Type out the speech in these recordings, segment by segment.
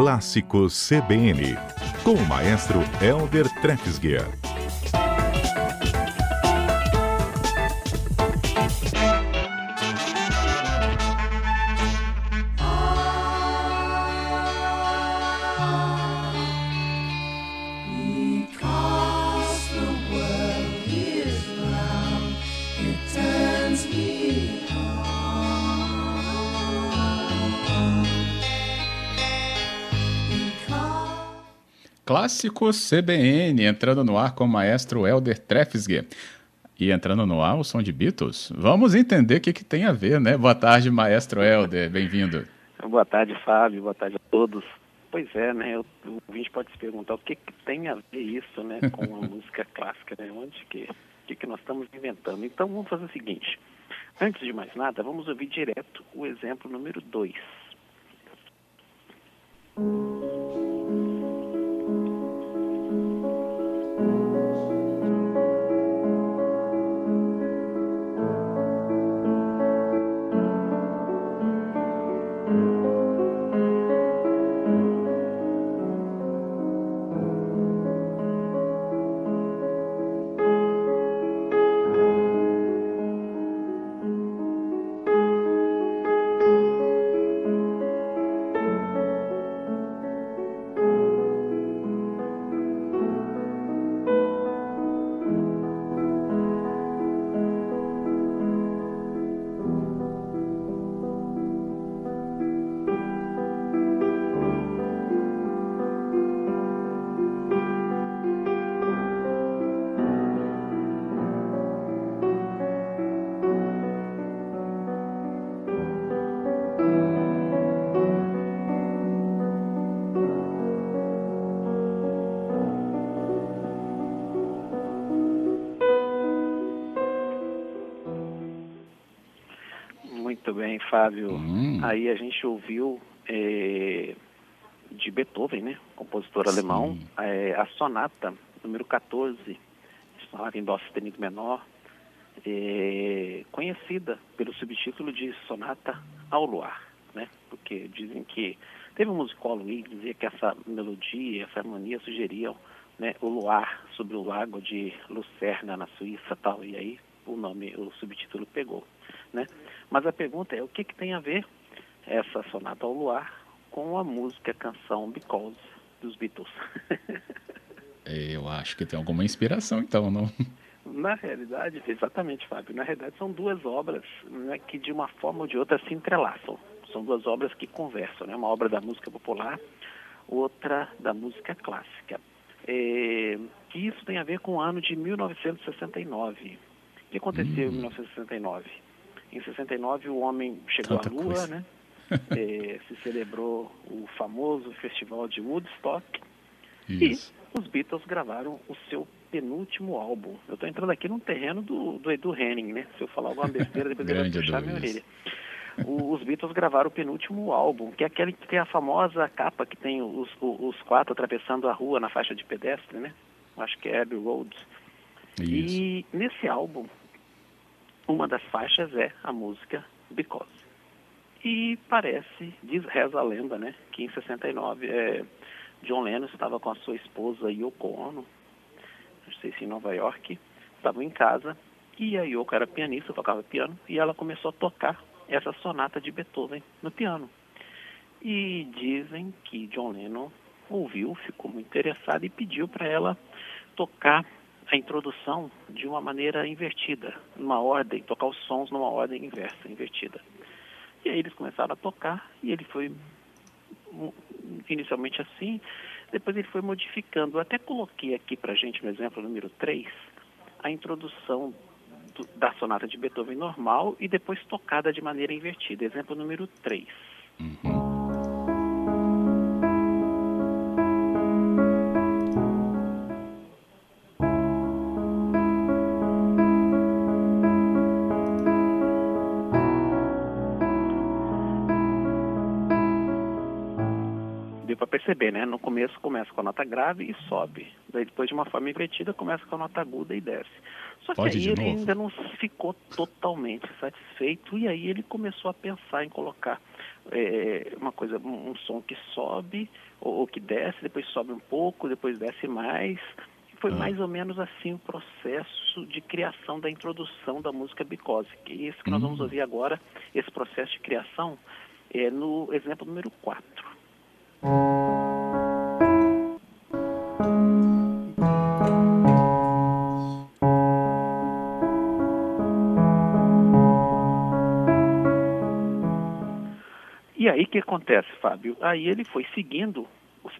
Clássico CBN, com o maestro Elder Trefsguier. Clássico CBN, entrando no ar com o maestro Elder Trefsge. E entrando no ar o som de Beatles. Vamos entender o que, que tem a ver, né? Boa tarde, maestro Elder, bem-vindo. Boa tarde, Fábio. Boa tarde a todos. Pois é, né? O ouvinte pode se perguntar o que, que tem a ver isso, né, com a música clássica, né? Onde que, que, que nós estamos inventando? Então, vamos fazer o seguinte. Antes de mais nada, vamos ouvir direto o exemplo número 2. Fábio. Hum. Aí a gente ouviu eh, de Beethoven, né? Compositor Sim. alemão, eh, a sonata número 14, sonata em dó sustenido menor, eh, conhecida pelo subtítulo de Sonata ao Luar, né? Porque dizem que teve um musicólogo aí que dizia que essa melodia, essa harmonia sugeriam né, o luar sobre o lago de Lucerna na Suíça, tal. E aí o nome, o subtítulo pegou, né? Mas a pergunta é o que, que tem a ver essa sonata ao luar com a música, a canção Because dos Beatles? Eu acho que tem alguma inspiração, então, não? Na realidade, exatamente, Fábio. Na realidade, são duas obras né, que, de uma forma ou de outra, se entrelaçam. São duas obras que conversam, né? Uma obra da música popular, outra da música clássica. É, que isso tem a ver com o ano de 1969. O que aconteceu em 1969? Em 69, o homem chegou Tanta à Lua, coisa. né? É, se celebrou o famoso festival de Woodstock. Isso. E os Beatles gravaram o seu penúltimo álbum. Eu estou entrando aqui no terreno do, do Edu Henning, né? Se eu falar alguma besteira, depois ele vai puxar minha orelha. O- os Beatles gravaram o penúltimo álbum, que é aquele que tem a famosa capa que tem os, o- os quatro atravessando a rua na faixa de pedestre, né? Acho que é Abbey Road. Isso. E nesse álbum, uma das faixas é a música Because. E parece, diz, reza a lenda, né, que em 69 é, John Lennon estava com a sua esposa Yoko Ono, não sei se em Nova York, estavam em casa, e a Yoko era pianista, tocava piano, e ela começou a tocar essa sonata de Beethoven no piano. E dizem que John Lennon ouviu, ficou muito interessado e pediu para ela tocar a introdução de uma maneira invertida, numa ordem, tocar os sons numa ordem inversa, invertida. E aí eles começaram a tocar e ele foi inicialmente assim, depois ele foi modificando. Eu até coloquei aqui para gente no exemplo número 3 a introdução do- da sonata de Beethoven normal e depois tocada de maneira invertida. Exemplo número 3. Deu para perceber, né? No começo começa com a nota grave e sobe. Daí depois de uma forma invertida começa com a nota aguda e desce. Só que Pode aí ele novo? ainda não ficou totalmente satisfeito e aí ele começou a pensar em colocar é, uma coisa, um, um som que sobe ou, ou que desce, depois sobe um pouco, depois desce mais. Foi Ah. mais ou menos assim o processo de criação da introdução da música Because, que é isso que nós Hum. vamos ouvir agora, esse processo de criação, é no exemplo número 4. Que acontece, Fábio? Aí ele foi seguindo,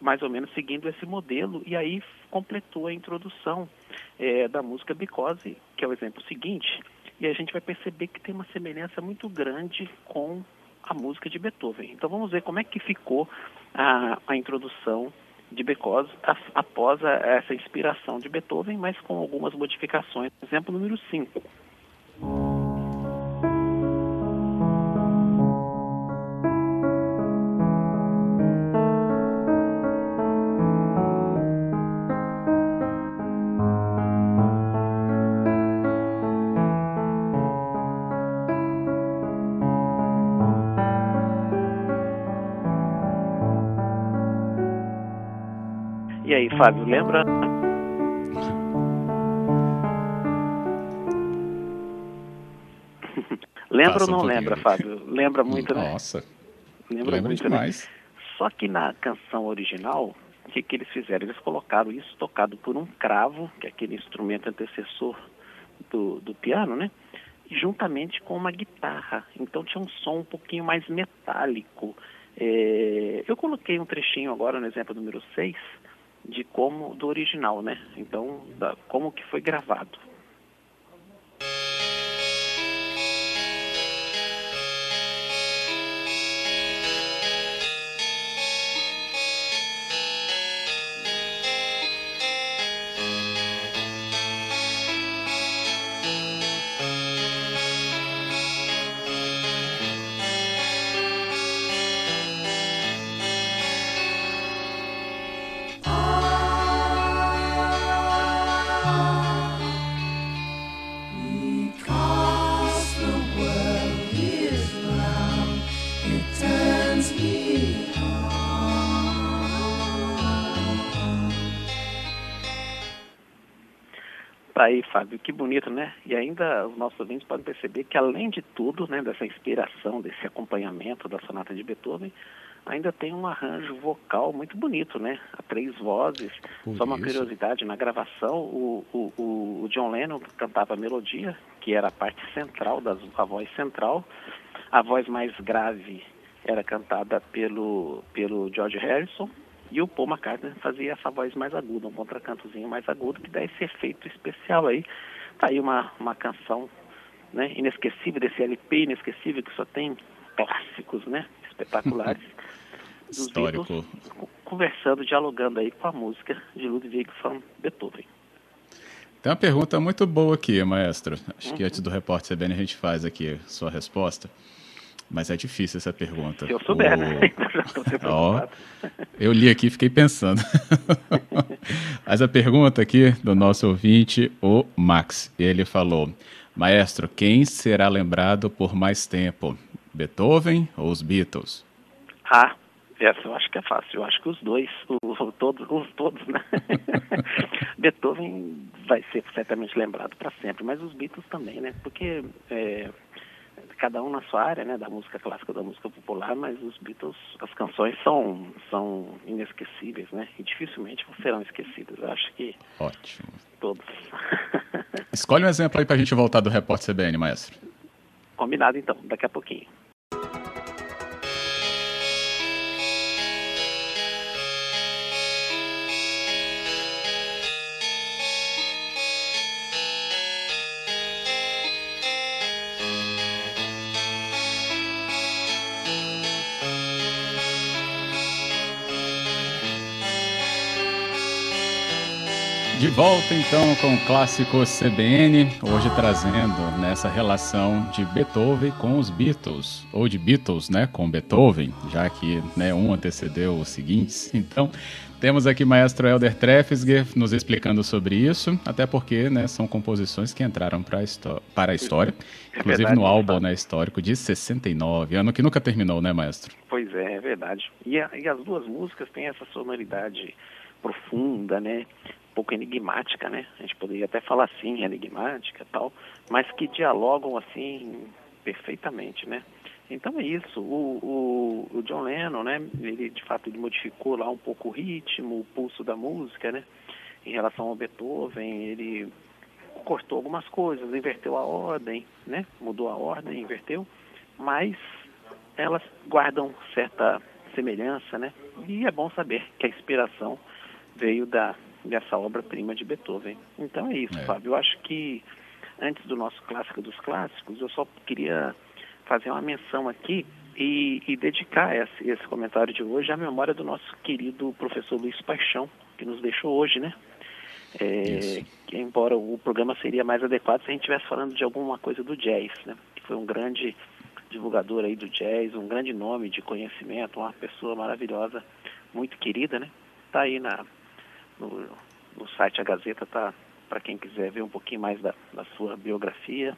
mais ou menos seguindo esse modelo, e aí completou a introdução eh, da música Because, que é o exemplo seguinte, e a gente vai perceber que tem uma semelhança muito grande com a música de Beethoven. Então vamos ver como é que ficou a, a introdução de Because a- após a- essa inspiração de Beethoven, mas com algumas modificações. Exemplo número 5. Aí, Fábio, lembra? lembra Passa ou não lembra, Fábio? Lembra muito, né? Nossa, Lembra lembra muito, né? demais. Só que na canção original, o que, que eles fizeram? Eles colocaram isso tocado por um cravo, que é aquele instrumento antecessor do, do piano, né? E juntamente com uma guitarra. Então tinha um som um pouquinho mais metálico. É, eu coloquei um trechinho agora no exemplo número 6 de como do original, né? Então, da, como que foi gravado. Tá aí, Fábio, que bonito, né? E ainda os nossos ouvintes podem perceber que, além de tudo, né, dessa inspiração, desse acompanhamento da sonata de Beethoven, ainda tem um arranjo vocal muito bonito, né? A três vozes. Por Só uma isso. curiosidade, na gravação, o, o, o, o John Lennon cantava a melodia, que era a parte central, das, a voz central. A voz mais grave era cantada pelo, pelo George Harrison. E o Paul McCartney fazia essa voz mais aguda, um contracantozinho mais agudo, que dá esse efeito especial aí. Tá aí uma, uma canção né, inesquecível, desse LP inesquecível, que só tem clássicos, né? Espetaculares. dos Histórico. Beatles, co- conversando, dialogando aí com a música de Ludwig van Beethoven. Tem uma pergunta muito boa aqui, maestro. Acho Uhum. que antes do repórter CBN a gente faz aqui sua resposta. Mas é difícil essa pergunta. Se eu souber, O- né? Então preocupado. eu li aqui e fiquei pensando. Mas a pergunta aqui do nosso ouvinte, o Max, ele falou: Maestro, quem será lembrado por mais tempo? Beethoven ou os Beatles? Ah, essa eu acho que é fácil. Eu acho que os dois, o, o- todos, os todos, né? Beethoven vai ser certamente lembrado para sempre, mas os Beatles também, né? Porque é, cada um na sua área, né? Da música clássica, da música popular, mas os Beatles, as canções são, são inesquecíveis, né? E dificilmente serão esquecidas. Eu acho que Ótimo. todos. Escolhe um exemplo aí pra gente voltar do repórter CBN, maestro. Combinado então, daqui a pouquinho. De volta então com o clássico CBN, hoje trazendo nessa relação de Beethoven com os Beatles, ou de Beatles, né, com Beethoven, já que né, um antecedeu os seguintes. Então, temos aqui maestro Helder Trefsger nos explicando sobre isso, até porque né, são composições que entraram para a história, É inclusive verdade, no álbum Gustavo. né, histórico de 69, ano que nunca terminou, né, maestro? Pois é, é verdade. E, a- e as duas músicas têm essa sonoridade profunda, né? Pouco enigmática, né? A gente poderia até falar assim, enigmática tal, mas que dialogam assim perfeitamente, né? Então é isso. O, o, o John Lennon, né? Ele de fato ele modificou lá um pouco o ritmo, o pulso da música, né? Em relação ao Beethoven, ele cortou algumas coisas, inverteu a ordem, né? Mudou a ordem, inverteu, mas elas guardam certa semelhança, né? E é bom saber que a inspiração veio da dessa obra-prima de Beethoven. Então é isso, É. Fábio. Eu acho que antes do nosso clássico dos clássicos, eu só queria fazer uma menção aqui e, e dedicar esse, esse comentário de hoje à memória do nosso querido professor Luiz Paixão, que nos deixou hoje, né? É, que embora o programa seria mais adequado se a gente estivesse falando de alguma coisa do jazz, né? Que foi um grande divulgador aí do jazz, um grande nome de conhecimento, uma pessoa maravilhosa, muito querida, né? Tá aí na no, no site a Gazeta tá para quem quiser ver um pouquinho mais da, da sua biografia,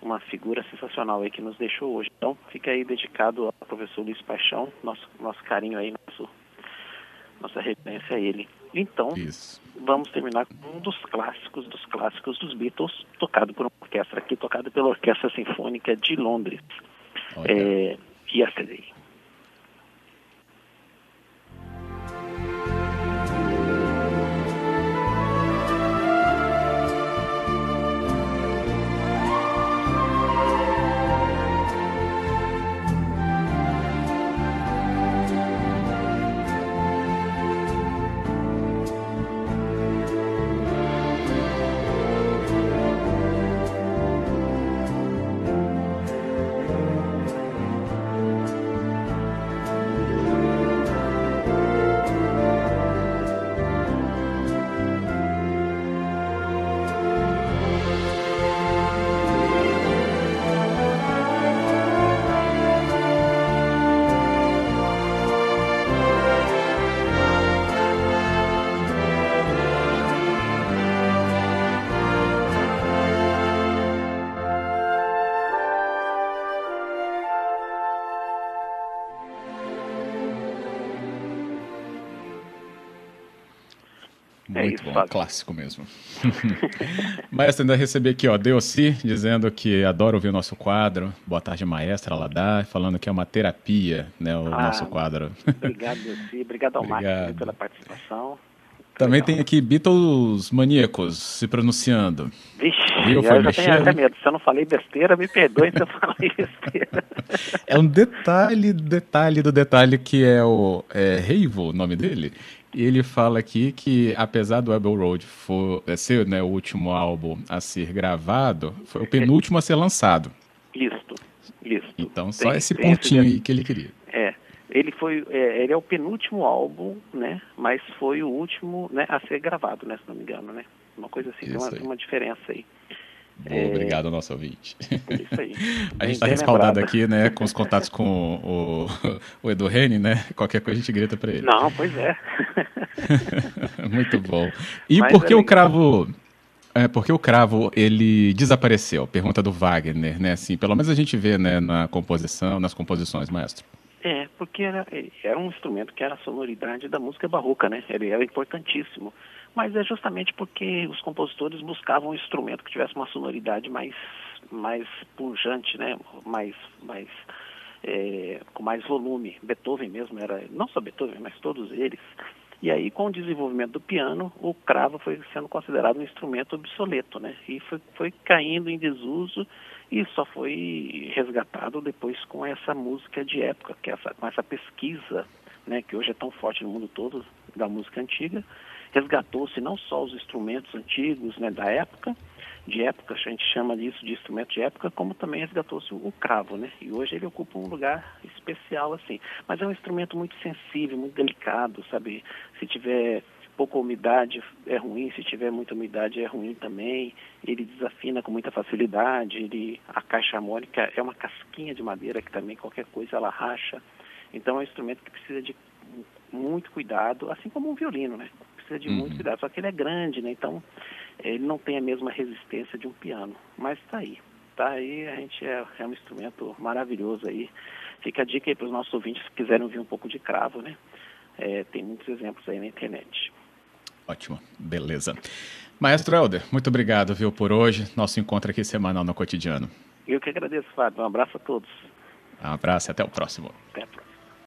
uma figura sensacional aí que nos deixou hoje. Então, fica aí dedicado ao professor Luiz Paixão, nosso nosso carinho aí, nosso nossa referência a ele. Então, Isso. vamos terminar com um dos clássicos dos clássicos dos Beatles, tocado por uma orquestra aqui, tocado pela Orquestra Sinfônica de Londres. Olha. É, Yesterday. É Muito isso, bom, Fábio. clássico mesmo. Maestro, ainda recebi aqui, ó, Deossi, dizendo que adora ouvir o nosso quadro. Boa tarde, maestra, ela dá, falando que é uma terapia, né, o Ah, nosso quadro. Obrigado, Delci. Obrigado ao Obrigado. pela participação. Também Legal. tem aqui Beatles maníacos se pronunciando. Vixe, Viu? eu já tenho até medo. Se eu não falei besteira, me perdoe se eu falei besteira. É um detalhe, detalhe do detalhe que é o é, Reivo, o nome dele. E ele fala aqui que, apesar do Abbey Road for, é, ser né, o último álbum a ser gravado, foi o penúltimo a ser lançado. Isto, isto. Então, só Tem- esse tem pontinho esse aí que ele queria. É, ele foi, é, ele é o penúltimo álbum, né? Mas foi o último, né, a ser gravado, né? Se não me engano, né? Uma coisa assim, tem uma, uma diferença aí. Boa, Obrigado ao nosso ouvinte. É isso aí. A gente está respaldado aqui, né, com os contatos com o, o Edu Reni, né? Qualquer coisa a gente grita para ele. Não, pois é. Muito bom. E Mas por que é o cravo. É, por que o cravo ele desapareceu? Pergunta do Wagner, né? Assim, pelo menos a gente vê, né, na composição, nas composições, maestro. É, porque era, era um instrumento que era a sonoridade da música barroca, né? Ele era importantíssimo. Mas é justamente porque os compositores buscavam um instrumento que tivesse uma sonoridade mais, mais pujante, né? Mais, mais, é, com mais volume. Beethoven mesmo era, não só Beethoven, mas todos eles. E aí, com o desenvolvimento do piano, o cravo foi sendo considerado um instrumento obsoleto, né? E foi, foi caindo em desuso e só foi resgatado depois com essa música de época, que é essa, com essa pesquisa, né, que hoje é tão forte no mundo todo da música antiga, resgatou-se não só os instrumentos antigos, né, da época, de época, a gente chama disso de instrumento de época, como também resgatou-se o cravo, né? E hoje ele ocupa um lugar especial assim. Mas é um instrumento muito sensível, muito delicado, sabe? Se tiver pouca umidade é ruim, se tiver muita umidade é ruim também. Ele desafina com muita facilidade. Ele, a caixa harmônica é uma casquinha de madeira que também qualquer coisa ela racha. Então é um instrumento que precisa de muito cuidado, assim como um violino, né? Precisa de Uhum. muito cuidado. Só que ele é grande, né? Então ele não tem a mesma resistência de um piano. Mas está aí. Tá aí, a gente é, é um instrumento maravilhoso aí. Fica a dica aí para os nossos ouvintes que quiserem ouvir um pouco de cravo, né? É, tem muitos exemplos aí na internet. Ótimo, beleza. Maestro Helder, muito obrigado, viu, por hoje. Nosso encontro aqui semanal no cotidiano. Eu que agradeço, Fábio. Um abraço a todos. Um abraço e até o próximo. Até a próxima.